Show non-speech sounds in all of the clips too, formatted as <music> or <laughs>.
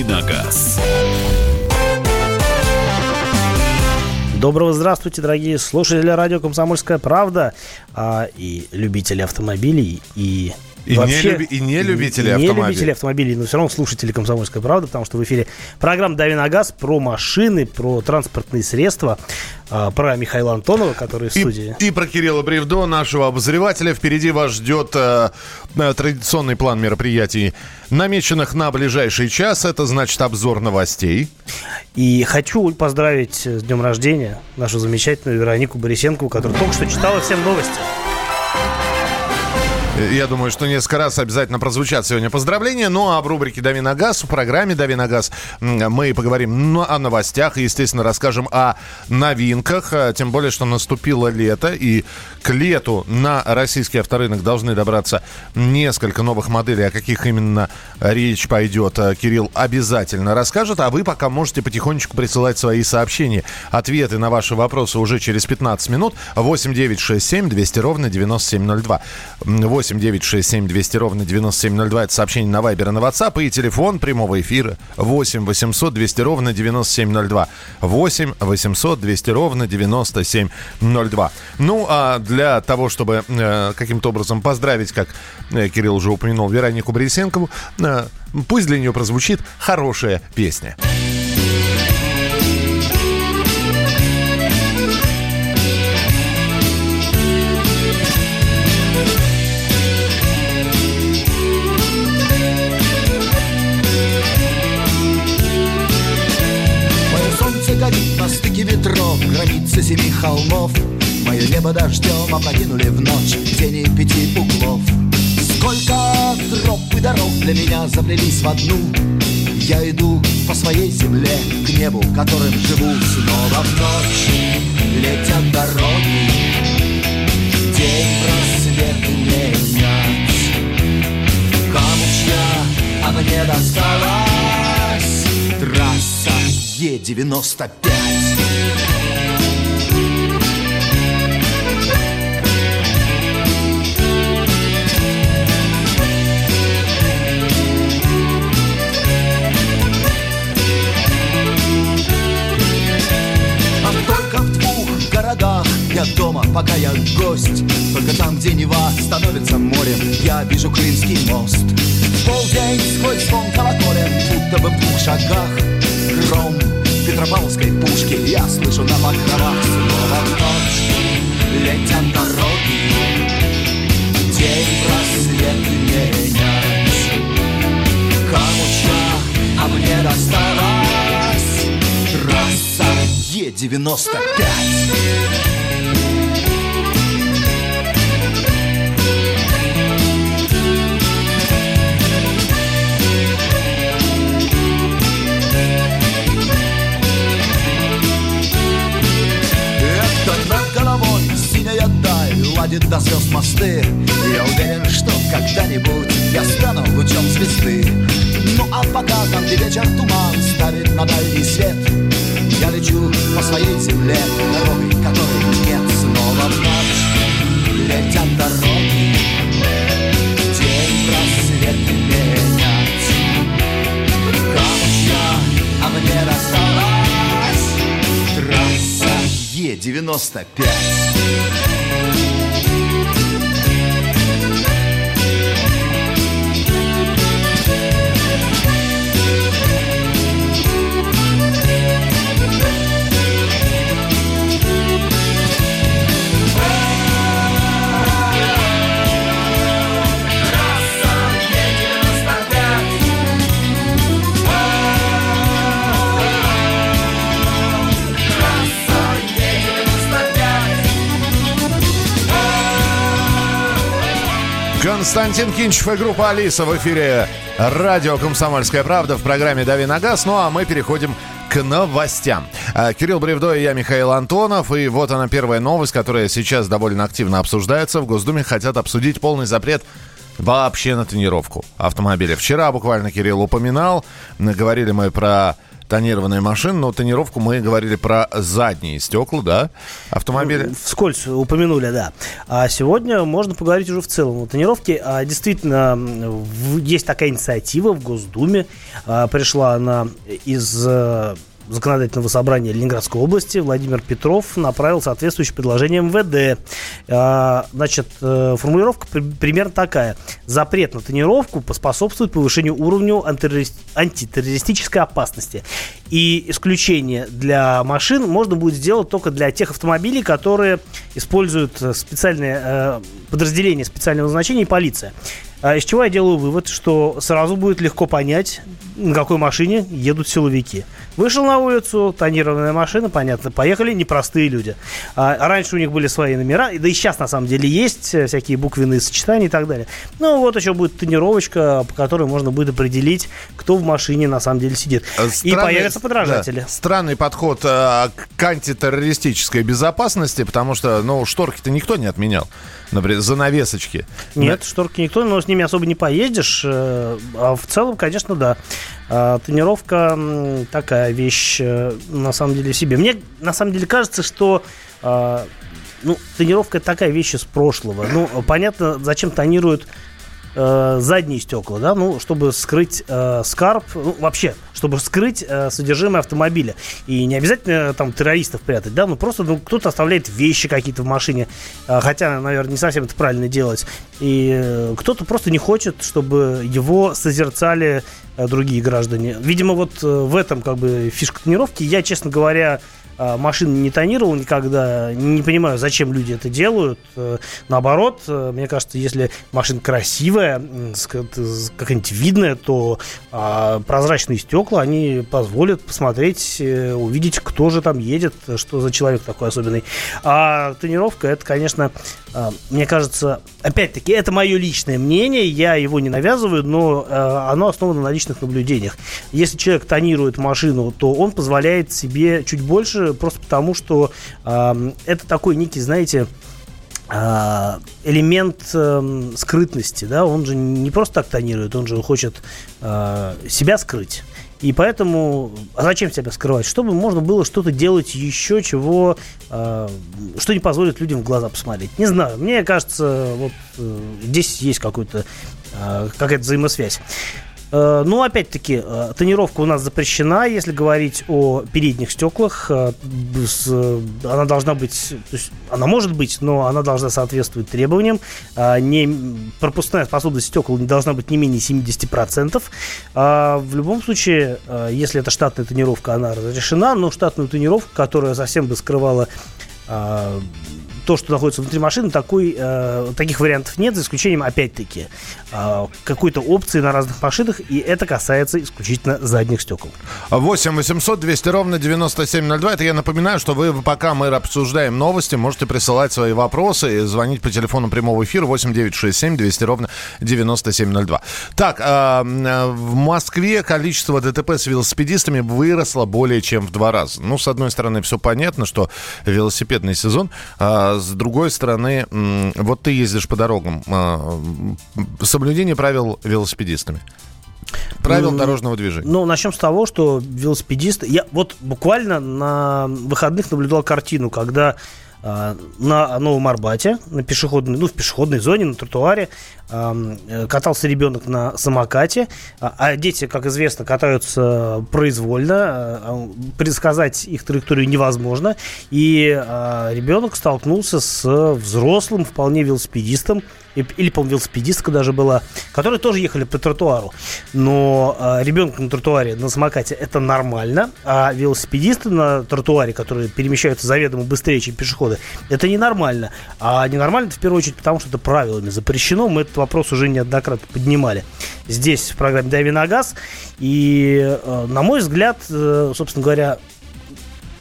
«Давиногаз». Доброго здравствуйте, дорогие слушатели радио «Комсомольская правда» а, и любители автомобилей, и и, Вообще, не, люби, и не любители автомобилей. Не любители автомобилей, но все равно слушатели «Комсомольской правды», потому что в эфире программа «Дави на газ» про машины, про транспортные средства, а, про Михаила Антонова, который в студии. И, и про Кирилла Бревдо, нашего обозревателя. Впереди вас ждет э, э, традиционный план мероприятий, намеченных на ближайший час. Это значит обзор новостей. И хочу поздравить с днем рождения нашу замечательную Веронику Борисенкову, которая только что читала всем новости. Я думаю, что несколько раз обязательно прозвучат сегодня поздравления. Ну а в рубрике «Дави на газ», в программе «Дави на газ» мы поговорим ну, о новостях и, естественно, расскажем о новинках. А, тем более, что наступило лето, и к лету на российский авторынок должны добраться несколько новых моделей. О каких именно речь пойдет, а, Кирилл обязательно расскажет. А вы пока можете потихонечку присылать свои сообщения. Ответы на ваши вопросы уже через 15 минут. 8 9 6 7 200 ровно 9702. 8 8 9 6 7 200 ровно 9702. Это сообщение на Вайбер и на WhatsApp. И телефон прямого эфира 8 800 200 ровно 9702. 8 800 200 ровно 9702. Ну, а для того, чтобы э, каким-то образом поздравить, как э, Кирилл уже упомянул, Веронику Борисенкову, э, пусть для нее прозвучит хорошая песня. Границы семи холмов. Мое небо дождем опрокинули в ночь. Тени пяти углов. Сколько троп и дорог для меня заплелись в одну. Я иду по своей земле К небу, которым живу. Снова в ночь летят дороги. День просвет менять Кому чья, а мне досталась Трасса Е-95 Я дома, пока я гость. Только там, где Нева становится морем. Я вижу Крымский мост. Полдень сквозь звон колоколен Будто бы в двух шагах. Гром Петропавловской пушки Я слышу на покровах Снова ночь Летят дороги. День просвет менять Камуча, а мне досталась Е-95 ладит до звезд мосты. Я уверен, что когда-нибудь я стану лучом звезды. Ну а пока там, где вечер туман ставит на дальний свет Я лечу по своей земле, дорогой которой нет Снова. В ночь летят дороги День просвет менять Камушья, а мне досталась Трасса Е-95 Константин Кинчев и группа Алиса в эфире радио «Комсомольская правда» в программе «Дави на газ». Ну а мы переходим к новостям. А, Кирилл Бревдо и я, Михаил Антонов. И вот она первая новость, которая сейчас довольно активно обсуждается. В Госдуме хотят обсудить полный запрет вообще на тренировку автомобиля. Вчера буквально Кирилл упоминал, говорили мы про тонированная машина, но тонировку мы говорили про задние стекла, да, автомобиля. Вскользь упомянули, да. А сегодня можно поговорить уже в целом о тонировке. А, действительно, есть такая инициатива в Госдуме. А, пришла она из э, законодательного собрания Ленинградской области Владимир Петров направил соответствующее предложение МВД. А, значит, э, формулировка примерно такая. Запрет на тренировку поспособствует повышению уровня антитеррористической опасности. И исключение для машин можно будет сделать только для тех автомобилей, которые используют специальные э, подразделения специального назначения и полиция. А из чего я делаю вывод, что сразу будет легко понять, на какой машине едут силовики. Вышел на улицу, тонированная машина, понятно, поехали непростые люди. А, раньше у них были свои номера, да и сейчас на самом деле есть э, всякие буквенные сочетания и так далее. Ну вот еще будет тонировочка, по которой можно будет определить, кто в машине на самом деле сидит. Э, странный, и появятся подражатели. Да, странный подход э, к антитеррористической безопасности, потому что, ну, шторки-то никто не отменял. Например, занавесочки. Нет, да? шторки никто, но ними особо не поездишь. Э, а в целом, конечно, да. А, тренировка такая вещь, э, на самом деле, себе. Мне, на самом деле, кажется, что а, ну, тренировка такая вещь из прошлого. Ну, понятно, зачем тонируют э, задние стекла, да, ну, чтобы скрыть э, скарб, ну, вообще, чтобы скрыть э, содержимое автомобиля. И не обязательно там террористов прятать, да, ну, просто ну, кто-то оставляет вещи какие-то в машине, э, хотя, наверное, не совсем это правильно делать. И э, кто-то просто не хочет, чтобы его созерцали э, другие граждане. Видимо, вот э, в этом, как бы, фишка тренировки. Я, честно говоря, а, машин не тонировал никогда. Не понимаю, зачем люди это делают. Э, наоборот, э, мне кажется, если машина красивая, какая-нибудь видная, то а, прозрачные стекла, они позволят посмотреть, э, увидеть, кто же там едет, что за человек такой особенный. А тренировка, это, конечно, мне кажется, опять-таки, это мое личное мнение, я его не навязываю, но оно основано на личных наблюдениях. Если человек тонирует машину, то он позволяет себе чуть больше просто потому, что э, это такой некий, знаете, э, элемент э, скрытности, да, он же не просто так тонирует, он же хочет э, себя скрыть. И поэтому, а зачем себя скрывать? Чтобы можно было что-то делать еще, чего, э, что не позволит людям в глаза посмотреть. Не знаю, мне кажется, вот э, здесь есть какой-то, э, какая-то взаимосвязь. Э, ну, опять-таки, э, тонировка у нас запрещена, если говорить о передних стеклах. Э, она должна быть, то есть она может быть, но она должна соответствовать требованиям. Не, пропускная способность стекол не должна быть не менее 70%. В любом случае, если это штатная тонировка, она разрешена, но штатную тонировку, которая совсем бы скрывала то, что находится внутри машины, такой, э, таких вариантов нет, за исключением, опять-таки, э, какой-то опции на разных машинах, и это касается исключительно задних стекол. 8 800 200 ровно 9702. Это я напоминаю, что вы, пока мы обсуждаем новости, можете присылать свои вопросы и звонить по телефону прямого эфира 8 967 200 ровно 9702. Так, э, в Москве количество ДТП с велосипедистами выросло более чем в два раза. Ну, с одной стороны, все понятно, что велосипедный сезон. Э, с другой стороны, вот ты ездишь по дорогам. А, соблюдение правил велосипедистами. Правил дорожного движения. Ну, начнем с того, что велосипедисты... Я вот буквально на выходных наблюдал картину, когда на Новом Арбате, на пешеходной, ну, в пешеходной зоне, на тротуаре, э, катался ребенок на самокате, а, а дети, как известно, катаются произвольно, а, предсказать их траекторию невозможно, и ребенок столкнулся с взрослым, вполне велосипедистом, или, по-моему, велосипедистка даже была, которые тоже ехали по тротуару. Но э, ребенок на тротуаре на самокате это нормально, а велосипедисты на тротуаре, которые перемещаются заведомо быстрее, чем пешеходы, это ненормально. А ненормально в первую очередь потому, что это правилами запрещено. Мы этот вопрос уже неоднократно поднимали здесь в программе «Дави на газ». И, э, на мой взгляд, э, собственно говоря,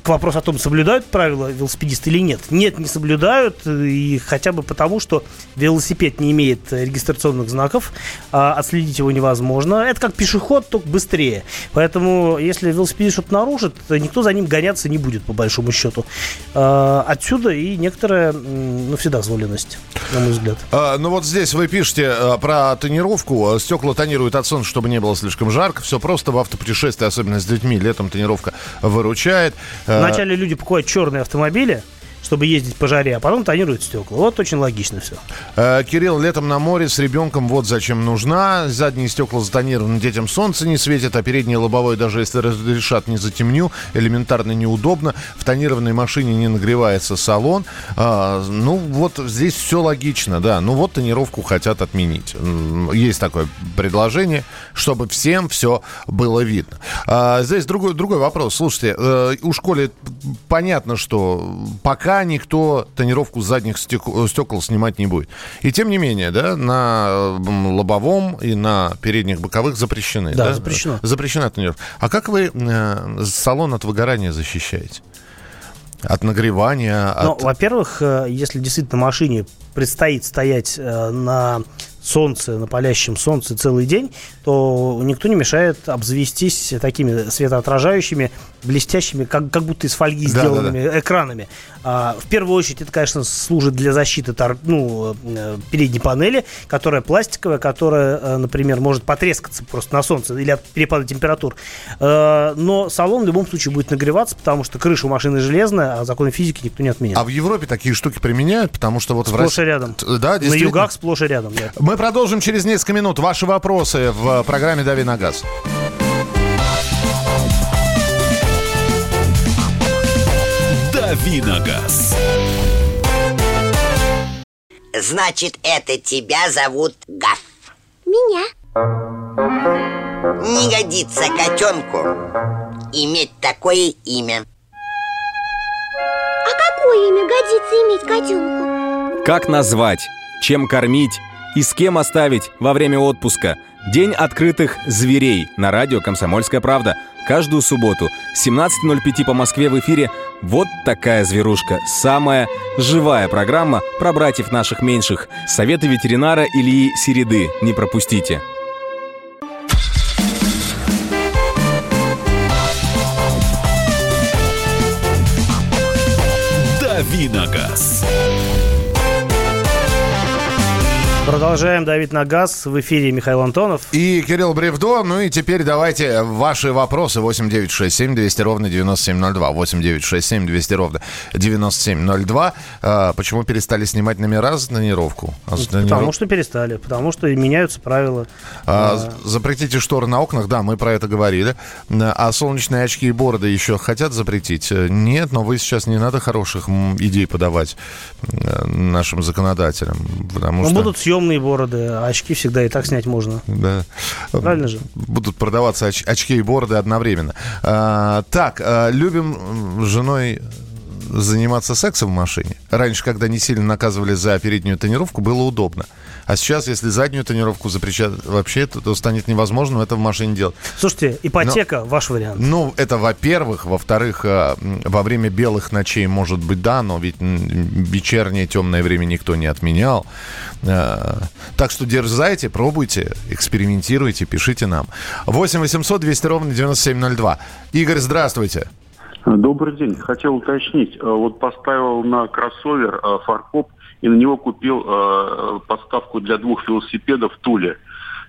к вопросу о том, соблюдают правила велосипедисты или нет. Нет, не соблюдают, и хотя бы потому, что велосипед не имеет регистрационных знаков, а отследить его невозможно. Это как пешеход, только быстрее. Поэтому, если велосипедист что-то нарушит, никто за ним гоняться не будет, по большому счету. А, отсюда и некоторая, ну, вседозволенность, на мой взгляд. А, ну, вот здесь вы пишете а, про тонировку. Стекла тонируют от солнца, чтобы не было слишком жарко. Все просто в автопутешествии, особенно с детьми. Летом тонировка выручает. Вначале люди покупают черные автомобили, чтобы ездить по жаре, а потом тонируют стекла. Вот очень логично все. Э, Кирилл, летом на море с ребенком вот зачем нужна. Задние стекла затонированы, детям солнце не светит, а переднее лобовое, даже если разрешат, не затемню. Элементарно неудобно. В тонированной машине не нагревается салон. А, ну, вот здесь все логично, да. Ну, вот тонировку хотят отменить. Есть такое предложение, чтобы всем все было видно. А, здесь другой, другой вопрос. Слушайте, э, у школе понятно, что пока никто тонировку задних стекол, стекол снимать не будет. И тем не менее, да, на лобовом и на передних боковых запрещены. Да, да? запрещено. Запрещена тонировка. А как вы э, салон от выгорания защищаете? От нагревания? Ну, от... во-первых, э, если действительно машине предстоит стоять э, на солнце, на палящем солнце целый день, то никто не мешает обзавестись такими светоотражающими, блестящими, как, как будто из фольги да, сделанными да, да. экранами. А, в первую очередь это, конечно, служит для защиты тор, ну, э, передней панели, которая пластиковая, которая, э, например, может потрескаться просто на солнце или от перепада температур. А, но салон в любом случае будет нагреваться, потому что крыша у машины железная, а законы физики никто не отменял. А в Европе такие штуки применяют, потому что вот сплошь в России... рядом. Да, На югах сплошь и рядом. Да. Мы продолжим через несколько минут. Ваши вопросы в программе «Дави на газ». Давиногаз. Значит, это тебя зовут Гаф? Меня. Не годится котенку иметь такое имя. А какое имя годится иметь котенку? Как назвать, чем кормить и с кем оставить во время отпуска – День открытых зверей на радио «Комсомольская правда». Каждую субботу 17.05 по Москве в эфире «Вот такая зверушка». Самая живая программа про братьев наших меньших. Советы ветеринара Ильи Середы. Не пропустите. Продолжаем давить на газ. В эфире Михаил Антонов. И Кирилл Бревдо. Ну и теперь давайте ваши вопросы. 8967 200 ровно 9702. 8967 200 ровно 9702. А, почему перестали снимать номера за тонировку? А за тонировку? Потому что перестали. Потому что меняются правила. А, а... Запретите шторы на окнах. Да, мы про это говорили. А солнечные очки и бороды еще хотят запретить? Нет, но вы сейчас не надо хороших идей подавать э, нашим законодателям. Потому но что... будут съемки темные бороды, а очки всегда и так снять можно. Да. Правильно же? Будут продаваться оч- очки и бороды одновременно. А, так, а, любим женой заниматься сексом в машине. Раньше, когда не сильно наказывали за переднюю тренировку, было удобно. А сейчас, если заднюю тренировку запрещают вообще, то, то станет невозможным это в машине делать. Слушайте, ипотека, Но, ваш вариант. Ну, это во-первых. Во-вторых, э, во время белых ночей, может быть, да, но ведь вечернее темное время никто не отменял. Э, так что дерзайте, пробуйте, экспериментируйте, пишите нам. 8 800 200 ровно 9702. Игорь, здравствуйте. Добрый день. Хотел уточнить. Э, вот поставил на кроссовер фаркоп и на него купил э, подставку для двух велосипедов в Туле.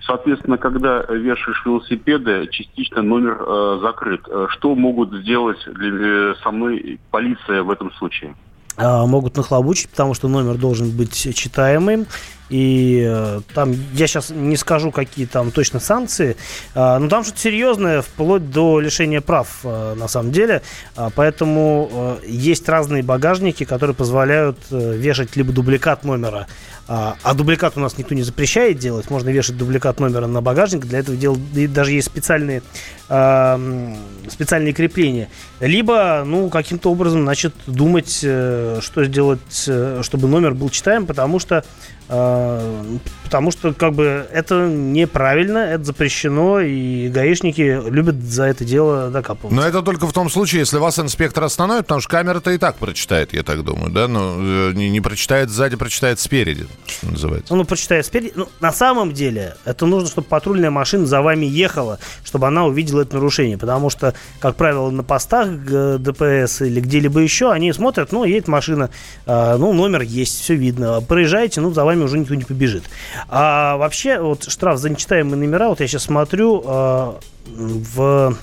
Соответственно, когда вешаешь велосипеды, частично номер э, закрыт. Э, что могут сделать для, э, со мной полиция в этом случае? А, могут нахлобучить, потому что номер должен быть читаемым. И э, там, я сейчас не скажу, какие там точно санкции, э, но там что-то серьезное, вплоть до лишения прав, э, на самом деле. Э, поэтому э, есть разные багажники, которые позволяют э, вешать либо дубликат номера, а, а дубликат у нас никто не запрещает делать. Можно вешать дубликат номера на багажник. Для этого дел, даже есть специальные, э, специальные крепления. Либо, ну, каким-то образом, значит, думать, э, что сделать, э, чтобы номер был читаем, потому что э, Потому что, как бы, это неправильно, это запрещено, и гаишники любят за это дело докапываться. Но это только в том случае, если вас инспектор остановит, потому что камера-то и так прочитает, я так думаю, да? Ну, э, не, не прочитает сзади, прочитает спереди, что называется. Ну, прочитая спереди. Ну, на самом деле, это нужно, чтобы патрульная машина за вами ехала, чтобы она увидела это нарушение. Потому что, как правило, на постах ДПС или где-либо еще, они смотрят, ну, едет машина, э, ну, номер есть, все видно. Проезжаете, ну, за вами уже никто не побежит. А вообще, вот штраф за нечитаемые номера, вот я сейчас смотрю, э, в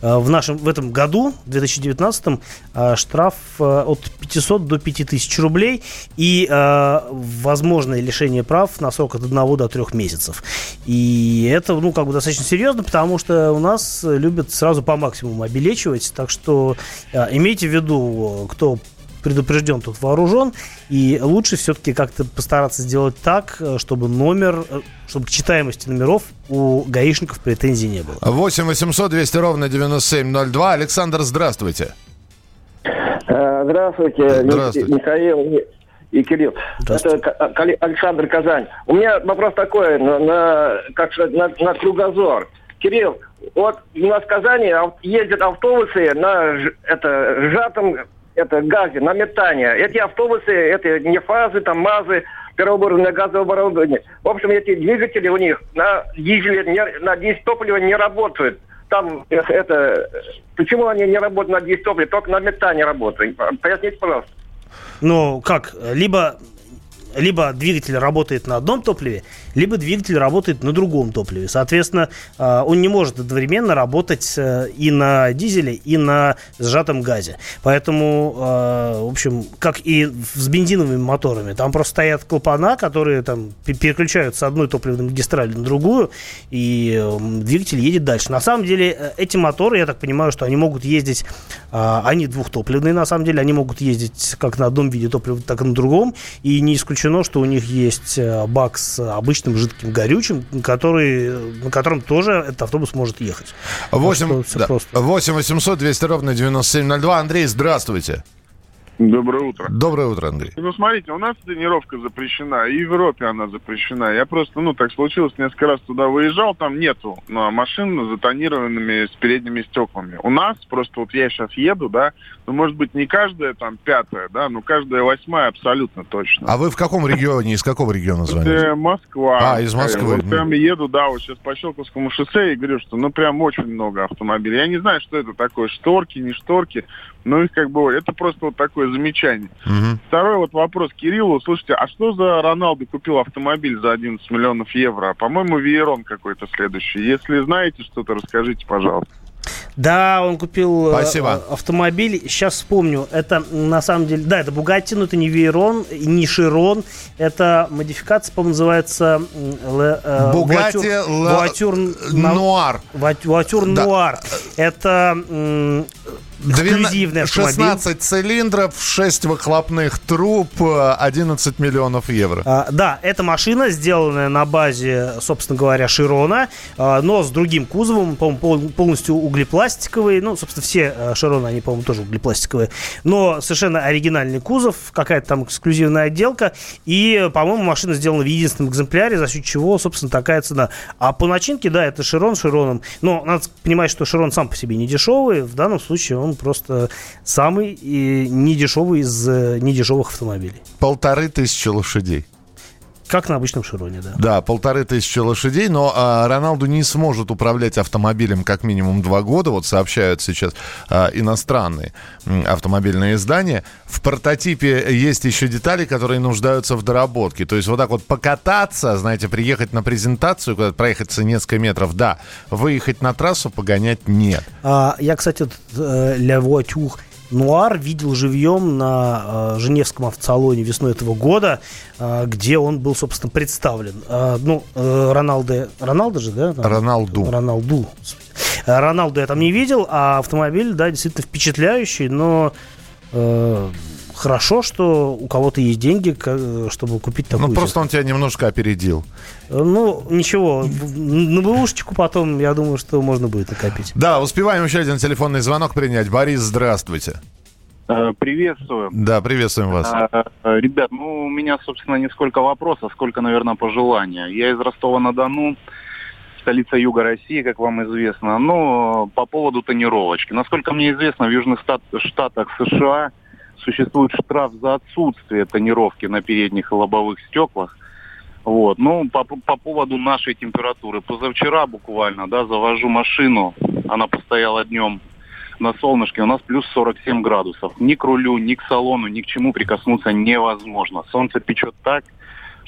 э, в нашем в этом году, в 2019, э, штраф от 500 до 5000 рублей и возможное лишение прав на срок от 1 до 3 месяцев. И это, ну, как бы достаточно серьезно, потому что у нас любят сразу по максимуму обелечивать. Так что имейте в виду, кто предупрежден, тут вооружен. И лучше все-таки как-то постараться сделать так, э, чтобы номер, э, чтобы к читаемости номеров у гаишников претензий не было. 8 800 200 ровно 9702. Александр, здравствуйте. Э, Здравствуйте, Здравствуйте. Михаил и- Кирилл. Это Александр Казань. У меня вопрос такой, на, на- как сказать, на, на кругозор. Кирилл, вот у нас в Казани ездят автобусы на это, сжатом это, газе, на метание. Эти автобусы, это не фазы, там МАЗы, первооборудование, газовое оборудование. В общем, эти двигатели у них на дизеле, на дизель топливо не работают. Там э, это... Почему они не работают на дизель топливе, только на метане работают? Поясните, пожалуйста. Ну, как, либо, либо двигатель работает на одном топливе, либо двигатель работает на другом топливе. Соответственно, э, он не может одновременно работать э, и на дизеле, и на сжатом газе. Поэтому, э, в общем, как и с бензиновыми моторами, там просто стоят клапана, которые там пе- переключают с одной топливной магистрали на другую, и двигатель едет дальше. На самом деле, эти моторы, я так понимаю, что они могут ездить, они двухтопливные, на самом деле, они могут ездить как на одном виде топлива, так и на другом, и не исключено, что у них есть э, бак с обычным жидким горючим, который, на котором тоже этот автобус может ехать. Так 8, что всё да, просто. 8 800 200 ровно 9702. Андрей, здравствуйте. Доброе утро. Доброе утро, Андрей. Ну, смотрите, у нас тренировка запрещена, и в Европе она запрещена. Я просто, ну, так случилось, несколько раз туда выезжал, там нету ну, машин с затонированными с передними стеклами. У нас, просто вот я сейчас еду, да, ну, может быть, не каждая там пятая, да, но каждая восьмая абсолютно точно. А вы в каком регионе, из какого региона звоните? Москва. А, из Москвы. Вот прям еду, да, вот сейчас по Щелковскому шоссе и говорю, что ну прям очень много автомобилей. Я не знаю, что это такое, шторки, не шторки, но их как бы, это просто вот такое замечание. Мгм. Второй вот вопрос Кириллу. Слушайте, а что за Роналду купил автомобиль за 11 миллионов евро? По-моему, Виерон какой-то следующий. Если знаете что-то, расскажите, пожалуйста. Да, он купил э, Спасибо. автомобиль. Сейчас вспомню. Это на самом деле, да, это Бугатти, но это не Вейрон, не Широн. Это модификация, по-моему, называется э, Voiture на- Нуар. Да. Noir. Это эксклюзивный автомобиль. 16 цилиндров, 6 выхлопных труб, э, 11 миллионов евро. А, да, эта машина, сделанная на базе, собственно говоря, Широна, а, но с другим кузовом, по-моему, пол- полностью углепластиковый. Ну, собственно, все а, Широны, они, по-моему, тоже углепластиковые. Но совершенно оригинальный кузов, какая-то там эксклюзивная отделка. И, по-моему, машина сделана в единственном экземпляре, за счет чего, собственно, такая цена. А по начинке, да, это Широн Широном. Но надо понимать, что Широн сам по себе не дешевый. В данном случае он просто самый и недешевый из э, недешевых автомобилей. Полторы тысячи лошадей. Как на обычном Широне, да. Да, полторы тысячи лошадей, но а, Роналду не сможет управлять автомобилем как минимум два года, вот сообщают сейчас а, иностранные автомобильные издания. В прототипе есть еще детали, которые нуждаются в доработке. То есть вот так вот покататься, знаете, приехать на презентацию, куда проехаться несколько метров, да, выехать на трассу, погонять нет. А, я, кстати, э, Ля Voiture Нуар видел живьем на э, Женевском автосалоне весной этого года, э, где он был, собственно, представлен. Э, ну, э, Роналдо... Роналдо же, да? там? Роналду. Роналду. Э, Роналду я там не видел, а автомобиль, да, действительно впечатляющий, но э, хорошо, что у кого-то есть деньги, чтобы купить такую Ну, просто он тебя немножко опередил. технику. Ну, ничего, на бэушечку потом, я думаю, что можно будет накопить. Да, успеваем еще один телефонный звонок принять. Борис, здравствуйте. Э, Приветствую. Да, приветствуем вас. Э, Ребят, ну, у меня, собственно, не сколько вопросов, сколько, наверное, пожелания. Я из Ростова-на-Дону, столица Юга России, как вам известно. Но по поводу тонировочки. Насколько мне известно, в Южных Штат- Штатах США существует штраф за отсутствие тонировки на передних и лобовых стеклах. Вот. Ну, по, по поводу нашей температуры. Позавчера буквально, да, завожу машину, она постояла днем на солнышке, у нас плюс 47 градусов. Ни к рулю, ни к салону, ни к чему прикоснуться невозможно. Солнце печет так,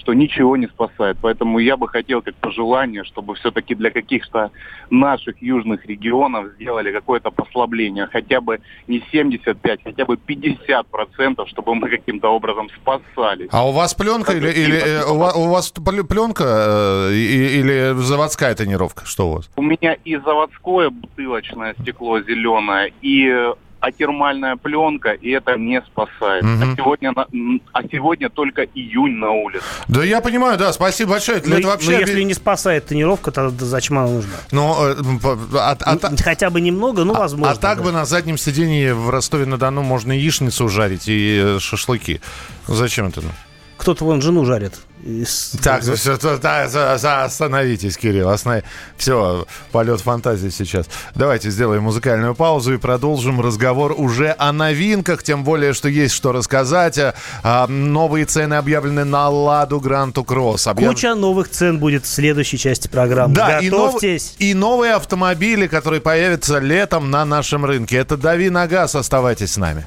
что ничего не спасает. Поэтому я бы хотел как пожелание, чтобы все-таки для каких-то наших южных регионов сделали какое-то послабление. Хотя бы не 75, хотя бы 50 процентов, чтобы мы каким-то образом спасались. А у вас пленка или, или э, у, вас, у вас пл- пленка э, или заводская тонировка? Что у вас? У меня и заводское бутылочное стекло зеленое, и э, атермальная пленка, и это не спасает. Мгм. А, сегодня, а сегодня только июнь на улице. Да я понимаю, да, спасибо большое. Для Ну, этого и- вообще... ну, если не спасает тонировка, то зачем она нужна? Ну, э, а- а та- Хотя бы немного, ну, возможно. а так да. бы на заднем сидении в Ростове-на-Дону можно яичницу жарить и э, шашлыки. Зачем это? ну? Кто-то вон жену жарит. из- Так, все, остановитесь, Кирилл. Все, полет фантазии сейчас. Давайте сделаем музыкальную паузу и продолжим разговор уже о новинках, тем более, что есть что рассказать. А, а, новые цены объявлены на «Ладу Гранту Кросс». Объяв- Куча новых цен будет в следующей части программы. Да, и, нов- Готовьтесь. и новые автомобили, которые появятся летом на нашем рынке. Это «Дави на газ», оставайтесь с нами.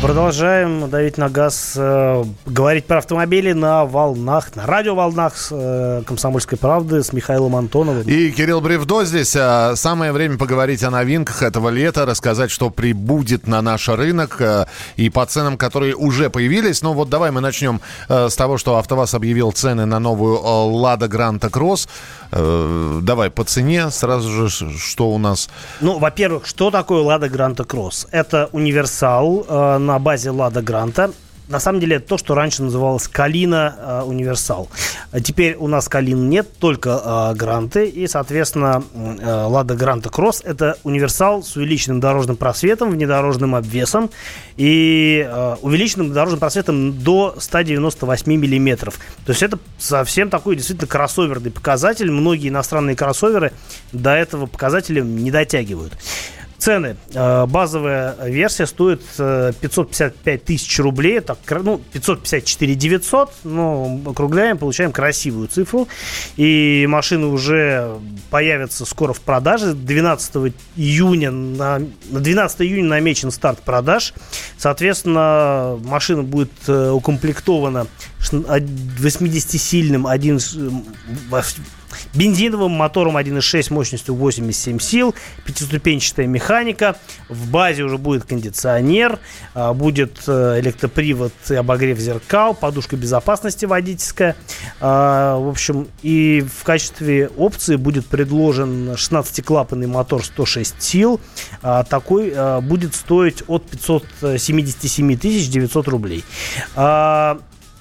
Продолжаем давить на газ, э, говорить про автомобили на волнах, на радиоволнах э, «Комсомольской правды» с Михаилом Антоновым. И Кирилл Бревдо здесь. А, Самое время поговорить о новинках этого лета, рассказать, что прибудет на наш рынок э, и по ценам, которые уже появились. Ну вот давай мы начнем э, с того, что АвтоВАЗ объявил цены на новую э, «Лада Гранта Кросс». Э, Давай по цене сразу же, что у нас... Ну, во-первых, что такое Лада Гранта Кросс? Это универсал э, на базе Лада Гранта. На самом деле, это то, что раньше называлось Калина э, Универсал. Теперь у нас Калин нет, только э, Гранты. И, соответственно, э, Лада Гранта Кросс – это универсал с увеличенным дорожным просветом, внедорожным обвесом и увеличенным дорожным просветом до 198 миллиметров. То есть это совсем такой действительно кроссоверный показатель. Многие иностранные кроссоверы до этого показателя не дотягивают. Цены. Э, Базовая версия стоит э, 555 тысяч рублей. Так, ну, 554 900. Но округляем, получаем красивую цифру. И машины уже появятся скоро в продаже. 12 июня на, на 12 июня намечен старт продаж. Соответственно, машина будет э, укомплектована шн- од- 80-сильным один, с- м, во- бензиновым мотором 1.6 мощностью 87 сил, пятиступенчатая механика, в базе уже будет кондиционер, а, будет э, электропривод и обогрев зеркал, подушка безопасности водительская. А, В общем, и в качестве опции будет предложен 16-клапанный мотор 106 сил. А, Такой будет стоить от 577 тысяч 900 рублей.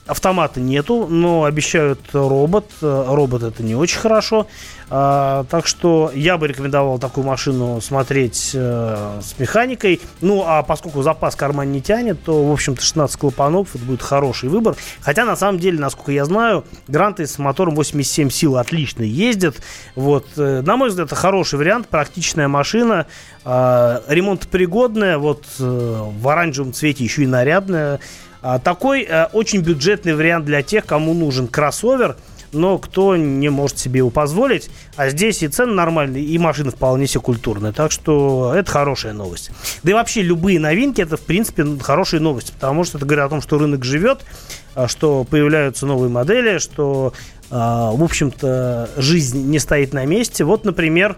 А, Автомата нету, но обещают робот. Э, Робот это не очень хорошо. А, так что я бы рекомендовал такую машину смотреть э, с механикой. Ну, а поскольку запас карман не тянет, то, в общем-то, 16 клапанов это будет хороший выбор. Хотя, на самом деле, насколько я знаю, гранты с мотором 87 сил отлично ездят. Вот, э, на мой взгляд, это хороший вариант, практичная машина, э, ремонтопригодная, вот э, в оранжевом цвете еще и нарядная. А, Такой э, очень бюджетный вариант для тех, кому нужен кроссовер, но кто не может себе его позволить. А здесь и цены нормальные, и машина вполне себе культурная. Так что это хорошая новость. Да и вообще любые новинки это, в принципе, хорошие новости, потому что это говорит о том, что рынок живет, а, что появляются новые модели, что, а, в общем-то, жизнь не стоит на месте. Вот, например,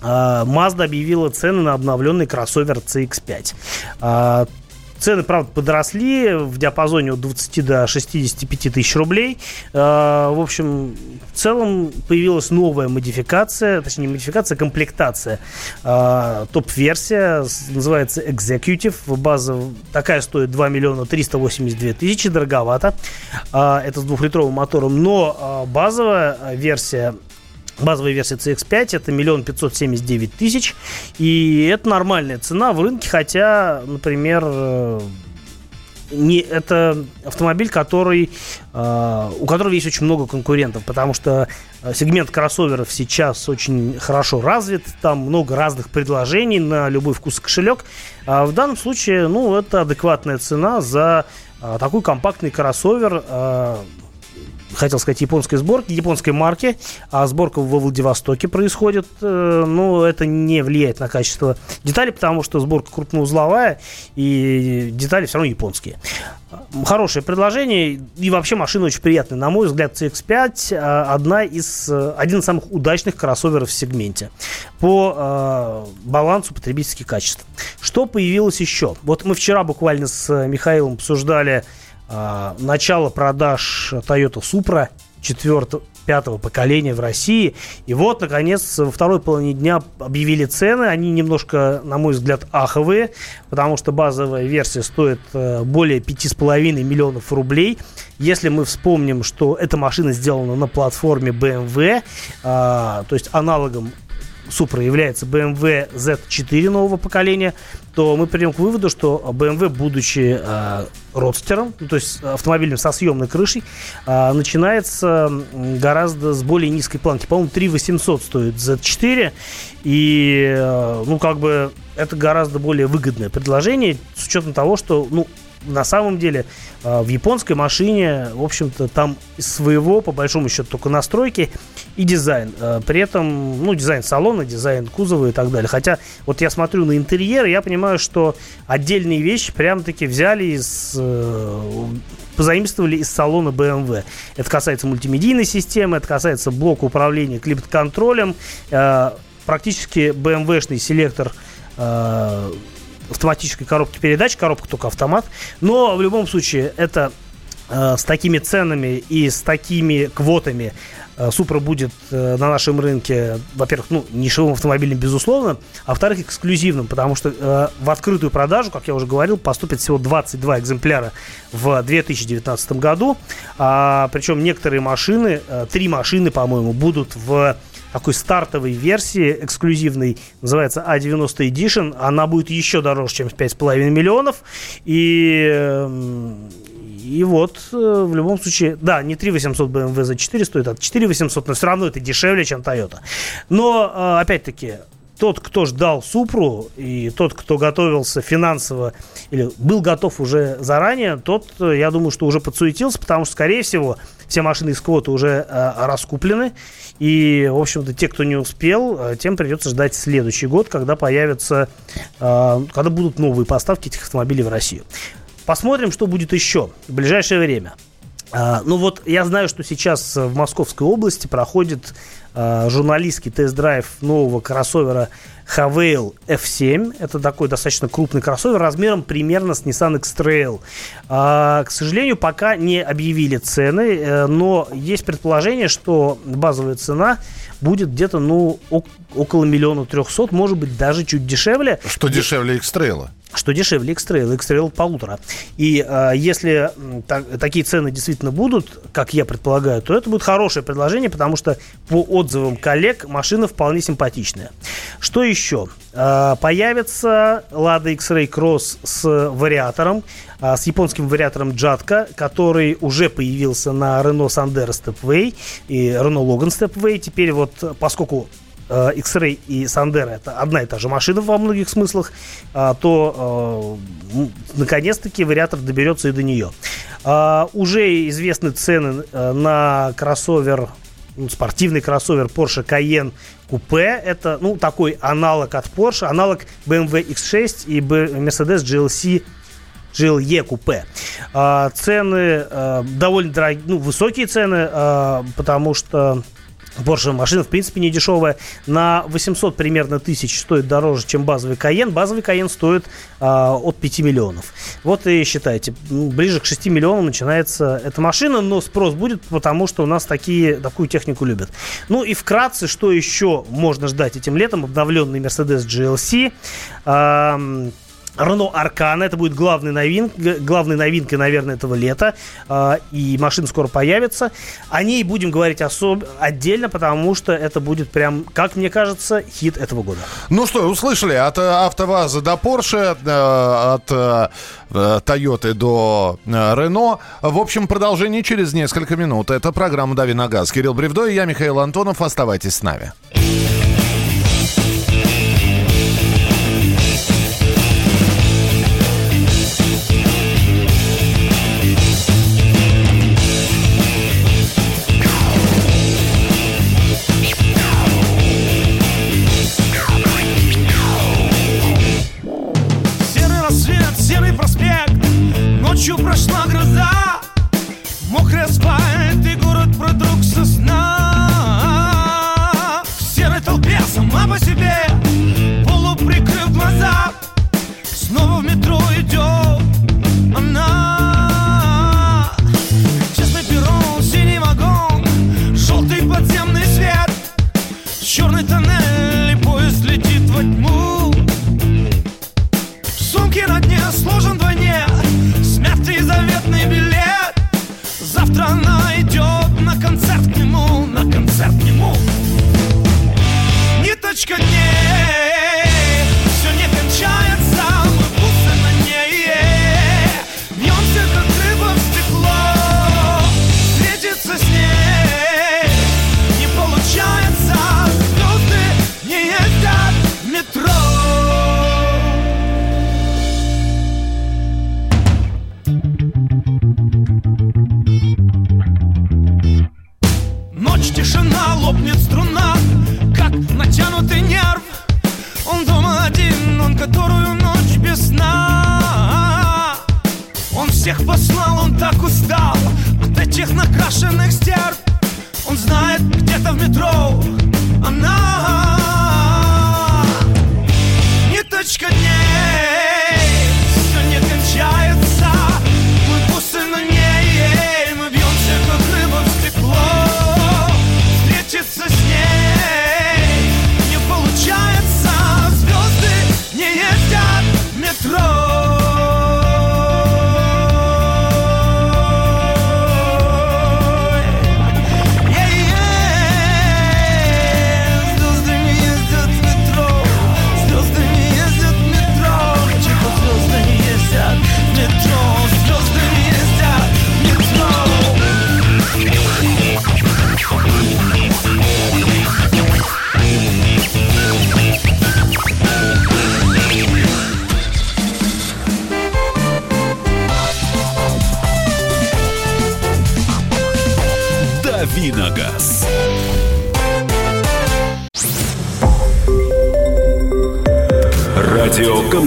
Mazda объявила цены на обновленный кроссовер CX-5. Цены, правда, подросли в диапазоне от 20 до 65 тысяч рублей. А, В общем, в целом появилась новая модификация, точнее, не модификация, а комплектация. А, Топ-версия называется Executive. База такая стоит 2 миллиона 382 тысячи, дороговато. А, Это с двухлитровым мотором. Но базовая версия Базовая версия CX-5 это миллион пятьсот семьдесят девять тысяч. И это нормальная цена в рынке, хотя, например, э, не, это автомобиль, который, э, у которого есть очень много конкурентов, потому что э, сегмент кроссоверов сейчас очень хорошо развит, там много разных предложений на любой вкус и кошелек. А в данном случае, ну, это адекватная цена за э, такой компактный кроссовер, э, хотел сказать, японской сборки, японской марки, а сборка во Владивостоке происходит, э, но это не влияет на качество деталей, потому что сборка крупноузловая, и детали все равно японские. Хорошее предложение, и вообще машина очень приятная. На мой взгляд, CX-5 э, одна из, э, один из самых удачных кроссоверов в сегменте по э, балансу потребительских качеств. Что появилось еще? Вот мы вчера буквально с Михаилом обсуждали а, начало продаж Toyota Supra четвертого, пятого поколения в России. И вот, наконец, во второй половине дня объявили цены. Они немножко, на мой взгляд, аховые, потому что базовая версия стоит э, более 5,5 миллионов рублей. Если мы вспомним, что эта машина сделана на платформе BMW, а, то есть аналогом Supra является BMW Z4 нового поколения, то мы придем к выводу, что BMW, будучи э, родстером, ну, то есть автомобилем со съемной крышей, э, начинается гораздо с более низкой планки. По-моему, 3 800 стоит Z4, и, э, ну, как бы, это гораздо более выгодное предложение, с учетом того, что, ну, на самом деле э, в японской машине, в общем-то, там своего, по большому счету, только настройки и дизайн. Э, При этом, ну, дизайн салона, дизайн кузова и так далее. Хотя, вот я смотрю на интерьер, и я понимаю, что отдельные вещи прям-таки взяли из... э, позаимствовали из салона BMW. Это касается мультимедийной системы, это касается блока управления климат-контролем. Э, Практически BMW-шный селектор э, автоматической коробки передач, коробка только автомат. Но в любом случае это э, с такими ценами и с такими квотами э, Супра будет э, на нашем рынке, во-первых, ну, нишевым автомобилем, безусловно, а во-вторых, эксклюзивным, потому что э, в открытую продажу, как я уже говорил, поступит всего 22 экземпляра в 2019 году. А, причем некоторые машины, э, три машины, по-моему, будут в такой стартовой версии эксклюзивной, называется A90 Edition. Она будет еще дороже, чем 5,5 миллионов. И, эм, и вот, э, в любом случае, да, не 3800 BMW за 4 стоит, а 4800, но все равно это дешевле, чем Toyota. Но, э, опять-таки, тот, кто ждал Супру, и тот, кто готовился финансово, или был готов уже заранее, тот, э, я думаю, что уже подсуетился, потому что, скорее всего, все машины из квоты уже э, раскуплены. И, в общем-то, те, кто не успел, э, тем придется ждать следующий год, когда появятся, э, когда будут новые поставки этих автомобилей в Россию. Посмотрим, что будет еще в ближайшее время. А, ну вот я знаю, что сейчас в Московской области проходит а, журналистский тест-драйв нового кроссовера Havail F7. Это такой достаточно крупный кроссовер размером примерно с Nissan X-Trail. А, к сожалению, пока не объявили цены, э, но есть предположение, что базовая цена будет где-то ну около миллиона трехсот, может быть даже чуть дешевле. Что дешевле X-Trail? что дешевле X-Trail, X-Trail полутора. И э, если так- такие цены действительно будут, как я предполагаю, то это будет хорошее предложение, потому что по отзывам коллег машина вполне симпатичная. Что еще? Э, появится Lada X-Ray Cross с вариатором, а, с японским вариатором Джатка, который уже появился на Renault Sandero Stepway и Renault Logan Stepway. Теперь вот, э, поскольку э, X-Ray и Sandero это одна и та же машина во многих смыслах, а, то э, наконец-таки вариатор доберется и до нее. Уже известны цены э, на кроссовер ну, спортивный кроссовер Porsche Cayenne Coupe. Это, ну, такой аналог от Porsche, аналог BMW X6 и Mercedes GLC GLE купе. Цены довольно дорогие, ну, высокие цены, потому что Porsche машина, в принципе, не дешевая. На 800 примерно тысяч стоит дороже, чем базовый Cayenne. Базовый Cayenne стоит а, от 5 миллионов. Вот и считайте, ближе к 6 миллионам начинается эта машина, но спрос будет, потому что у нас такие, такую технику любят. Ну и вкратце, что еще можно ждать этим летом? Обновленный Mercedes GLC. ам, Рено Аркана, это будет главной новинкой, главной новинкой, наверное, этого лета. А, И машина скоро появится. О ней будем говорить особ... отдельно, потому что это будет прям, как мне кажется, хит этого года. Ну что, услышали, от э, АвтоВАЗа до Porsche, э, от э, Toyota до Renault. В общем, продолжение через несколько минут. Это программа «Дави на газ». Кирилл Бревдо и я, Михаил Антонов. Оставайтесь с нами.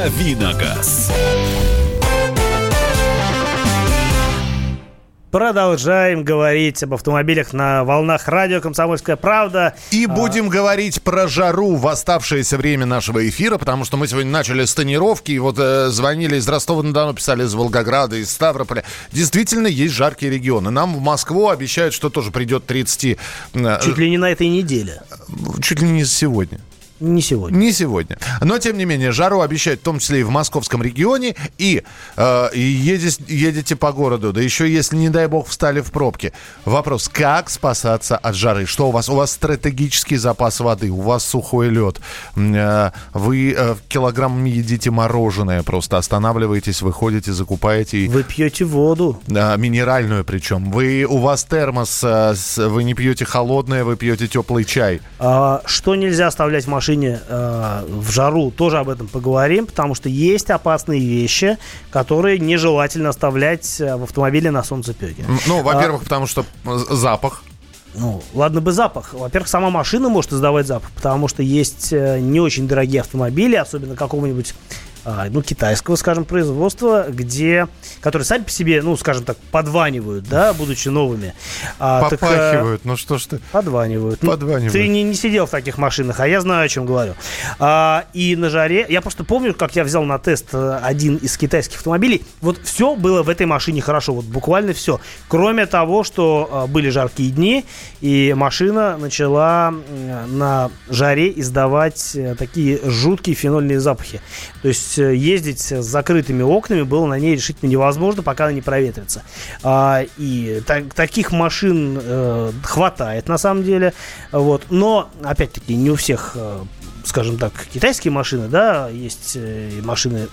Давиногаз. Продолжаем говорить об автомобилях на волнах радио «Комсомольская правда». И будем говорить про жару в оставшееся время нашего эфира, потому что мы сегодня начали с тонировки, и вот э, звонили из Ростова-на-Дону, писали из Волгограда, из Ставрополя. Действительно, есть жаркие регионы. Нам в Москву обещают, что тоже придет 30... э, Чуть ли не на этой неделе. Чуть ли не сегодня. Не сегодня. Не сегодня. Но, тем не менее, жару обещают в том числе и в московском регионе. И, э, и едете, едете по городу, да еще если, не дай бог, встали в пробки. Вопрос, как спасаться от жары? Что у вас? У вас стратегический запас воды, у вас сухой лед. Э, вы э, килограммами едите мороженое, просто останавливаетесь, выходите, закупаете. и- Вы пьете воду. Да, минеральную причем. Вы, у вас термос, э, с- вы не пьете холодное, вы пьете теплый чай. А, что нельзя оставлять в машине а, в жару, тоже об этом поговорим, потому что есть опасные вещи, которые нежелательно оставлять а, в автомобиле на солнцепеке. Ну, во-первых, потому что э, запах. Ну, ладно бы запах. Во-первых, сама машина может издавать запах, потому что есть э, не очень дорогие автомобили, особенно какого-нибудь а, ну, китайского, скажем, производства, где, которые сами по себе, ну, скажем так, подванивают, да, будучи новыми. А, так, э, Попахивают, ну что ж ты. Подванивают. Ну, Подванивают. Ты не, не сидел в таких машинах, а я знаю, о чем говорю. А, и на жаре, я просто помню, как я взял на тест э, один из китайских автомобилей. Вот все было в этой машине хорошо, вот буквально все. Кроме того, что э, были жаркие дни, и машина начала на жаре издавать э, такие жуткие фенольные запахи. То есть э, ездить с закрытыми окнами было на ней решительно невозможно, пока она не проветрится. А, и так- таких машин э, хватает на самом деле. Вот. Но, опять-таки, не у всех, э, скажем так, китайские машины, да, есть э, машины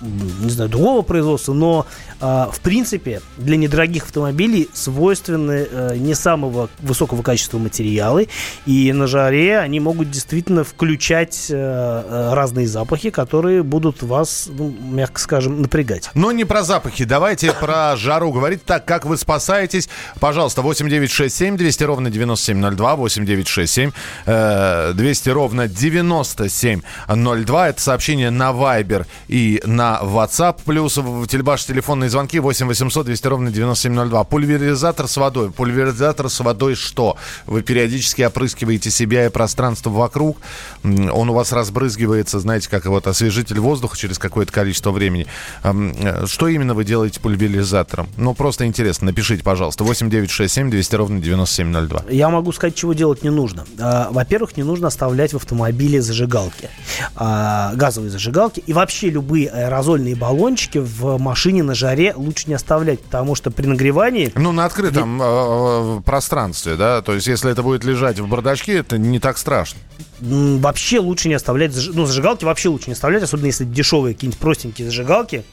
не знаю, другого производства, но а, в принципе для недорогих автомобилей свойственны э, не самого высокого качества материалы, и на жаре они могут действительно включать э, э, разные запахи, которые будут вас, ну, мягко скажем, напрягать. Но не про запахи, давайте про жару говорить. Так, как вы спасаетесь? Пожалуйста, 8967 200 ровно 9702, 8967 э, 200 ровно 9702. Это сообщение на Viber и на WhatsApp. Плюс в телебаш телефонные звонки 8 800 200 ровно 9702. Пульверизатор с водой. Пульверизатор с водой что? Вы периодически опрыскиваете себя и пространство вокруг. Он у вас разбрызгивается, знаете, как вот освежитель воздуха через какое-то количество времени. Э, Что именно вы делаете пульверизатором? Ну, просто интересно. Напишите, пожалуйста. 8 967 200 ровно 9702. Я могу сказать, чего делать не нужно. А, Во-первых, не нужно оставлять в автомобиле зажигалки, а, газовые зажигалки. И вообще любые аэрозольные баллончики в машине на жаре лучше не оставлять, потому что при нагревании... Ну, на открытом э, э, пространстве, да? То есть, если это будет лежать в бардачке, это не так страшно. Вообще лучше не оставлять, ну, зажигалки вообще лучше не оставлять, особенно если дешевые какие-нибудь простенькие зажигалки.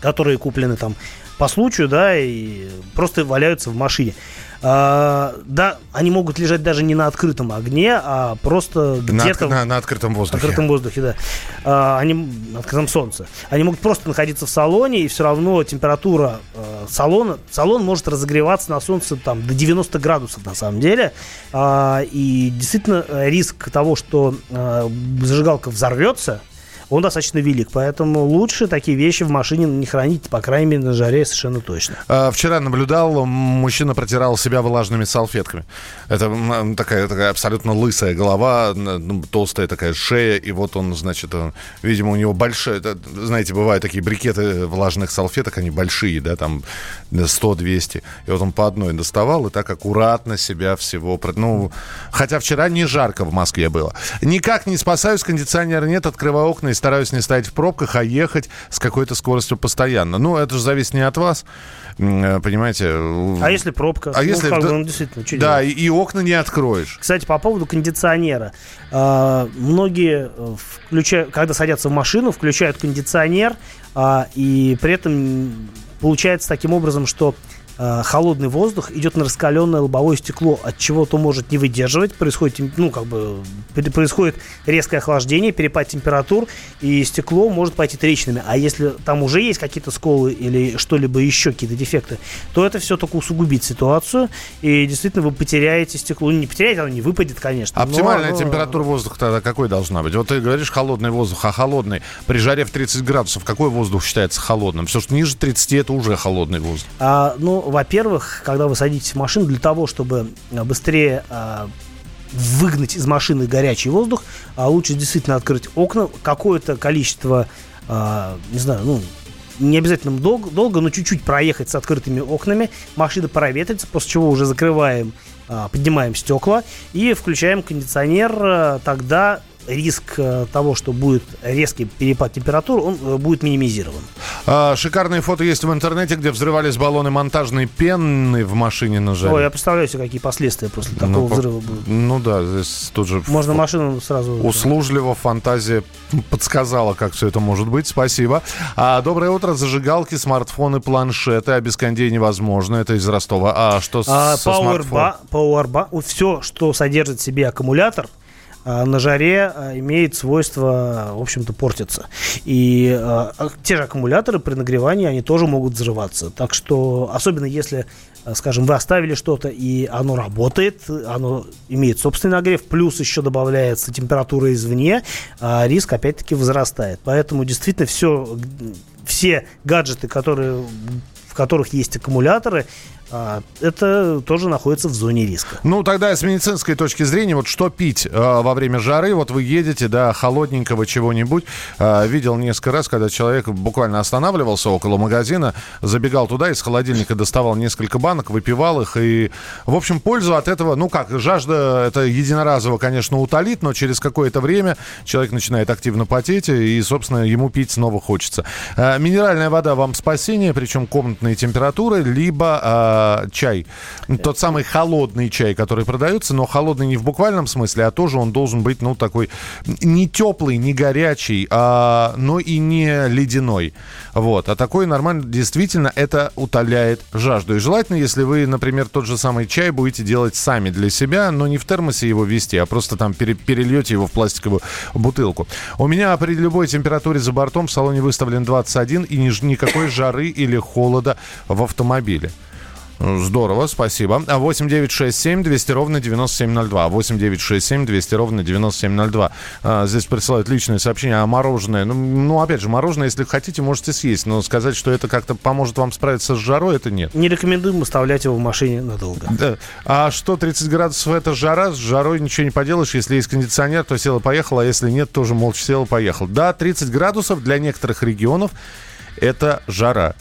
Которые куплены там по случаю, да, и просто валяются в машине. А, да, они могут лежать даже не на открытом огне, а просто На, где-то... на- на открытом воздухе. открытом воздухе, да. А, они на открытом солнце. Они могут просто находиться в салоне, и все равно температура э, салона, салон может разогреваться на солнце там до 90 градусов на самом деле. А, и действительно э, риск того, что э, зажигалка взорвется, он достаточно велик. Поэтому лучше такие вещи в машине не хранить, по крайней мере, на жаре совершенно точно. А, Вчера наблюдал, мужчина протирал себя влажными салфетками. Это такая, такая абсолютно лысая голова, ну, толстая такая шея, и вот он, значит, он, видимо, у него большая, знаете, бывают такие брикеты влажных салфеток, они большие, да, там 100-200, и вот он по одной доставал и так аккуратно себя всего, ну, хотя вчера не жарко в Москве было. Никак не спасаюсь, кондиционера нет, открываю окна и стараюсь не стоять в пробках, а ехать с какой-то скоростью постоянно. Ну, это же зависит не от вас, э, понимаете. А если пробка? А Ну, если... как бы, да- ну, действительно, да, делать? и, и окна не откроешь. Кстати, по поводу кондиционера. А, Многие, э, включая- когда садятся в машину, включают кондиционер, а, и при этом получается таким образом, что а, холодный воздух идет на раскаленное лобовое стекло, от чего то может не выдерживать, происходит, ну, как бы, происходит резкое охлаждение, перепад температур, и стекло может пойти трещинами. А если там уже есть какие-то сколы или что-либо еще, какие-то дефекты, то это все только усугубит ситуацию, и действительно вы потеряете стекло. Ну, не потеряете, оно не выпадет, конечно. но Оптимальная оно- температура воздуха тогда какой должна быть? Вот ты говоришь холодный воздух, а холодный при жаре в 30 градусов какой воздух считается холодным? Все, что ниже 30 это уже холодный воздух. А, ну, во-первых, когда вы садитесь в машину, для того, чтобы а, быстрее а, выгнать из машины горячий воздух, а лучше действительно открыть окна, какое-то количество, не знаю, ну, не обязательно дол- долго, но чуть-чуть проехать с открытыми окнами, машина проветрится, после чего уже закрываем, поднимаем стекла и включаем кондиционер, тогда риск а, того, что будет резкий перепад температур, он э, будет минимизирован. А, шикарные фото есть в интернете, где взрывались баллоны монтажной пены в машине на жаре. Ой, я представляю себе, какие последствия после такого Ну, взрыва будут. Ну да, здесь тут же Можно машину сразу... услужливо фантазия подсказала, как все это может быть. Спасибо. А, доброе утро. Зажигалки, смартфоны, планшеты. А без кондей невозможно. Это из Ростова. А что с, А, со? Powerba, Powerba, все, что содержит в себе аккумулятор, на жаре а, имеет свойство, в общем-то, портиться. И а, а, те же аккумуляторы при нагревании, они тоже могут взрываться. Так что, особенно если, а, скажем, вы оставили что-то, и оно работает, оно имеет собственный нагрев, плюс еще добавляется температура извне, а, риск опять-таки возрастает. Поэтому действительно все, все гаджеты, которые, в которых есть аккумуляторы, а, это тоже находится в зоне риска. Ну, тогда с медицинской точки зрения, вот что пить э, во время жары? Вот вы едете, да, холодненького чего-нибудь. Э, видел несколько раз, когда человек буквально останавливался около магазина, забегал туда, из холодильника доставал несколько банок, выпивал их. И, в общем, пользу от этого, ну как, жажда это единоразово, конечно, утолит, но через какое-то время человек начинает активно потеть, и, собственно, ему пить снова хочется. Э, минеральная вода вам спасение, причем комнатные температуры, либо э, чай. Тот самый холодный чай, который продается, но холодный не в буквальном смысле, а тоже он должен быть, ну, такой не теплый, не горячий, а, но и не ледяной. Вот. А такой нормально, действительно, это утоляет жажду. И желательно, если вы, например, тот же самый чай будете делать сами для себя, но не в термосе его вести, а просто там пере- перельете его в пластиковую бутылку. У меня при любой температуре за бортом в салоне выставлен 21 и ни- никакой жары или холода в автомобиле. Здорово, спасибо. А 8 9 6 7 200 ровно 9702. 8 9 6 7 200 ровно 9702. А, здесь присылают личные сообщения. А мороженое? Ну, ну, опять же, мороженое, если хотите, можете съесть. Но сказать, что это как-то поможет вам справиться с жарой, это нет. Не рекомендуем оставлять его в машине надолго. Да. А что, 30 градусов это жара? С жарой ничего не поделаешь. Если есть кондиционер, то сел и поехал, а если нет, тоже молча сел и поехал. Да, 30 градусов для некоторых регионов это жара.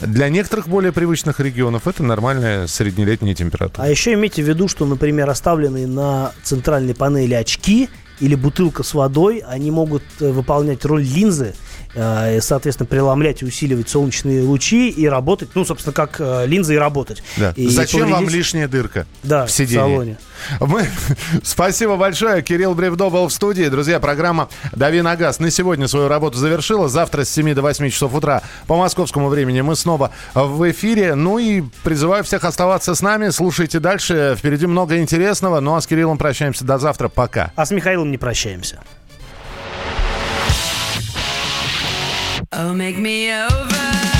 Для некоторых более привычных регионов это нормальная среднелетняя температура. А еще имейте в виду, что, например, оставленные на центральной панели очки или бутылка с водой, они могут э, выполнять роль линзы а, соответственно, преломлять и усиливать солнечные лучи и работать, ну, собственно, как э, линза и работать. Да. И Зачем повредить... вам лишняя дырка да, в сидении? В салоне. Мы... <laughs> Спасибо большое. Кирилл Бревдо был в студии. Друзья, программа «Дави на газ» на сегодня свою работу завершила. Завтра с 7 до 8 часов утра по московскому времени мы снова в эфире. Ну и призываю всех оставаться с нами. Слушайте дальше. Впереди много интересного. Ну а с Кириллом прощаемся до завтра. Пока. А с Михаилом не прощаемся. Oh, make me over.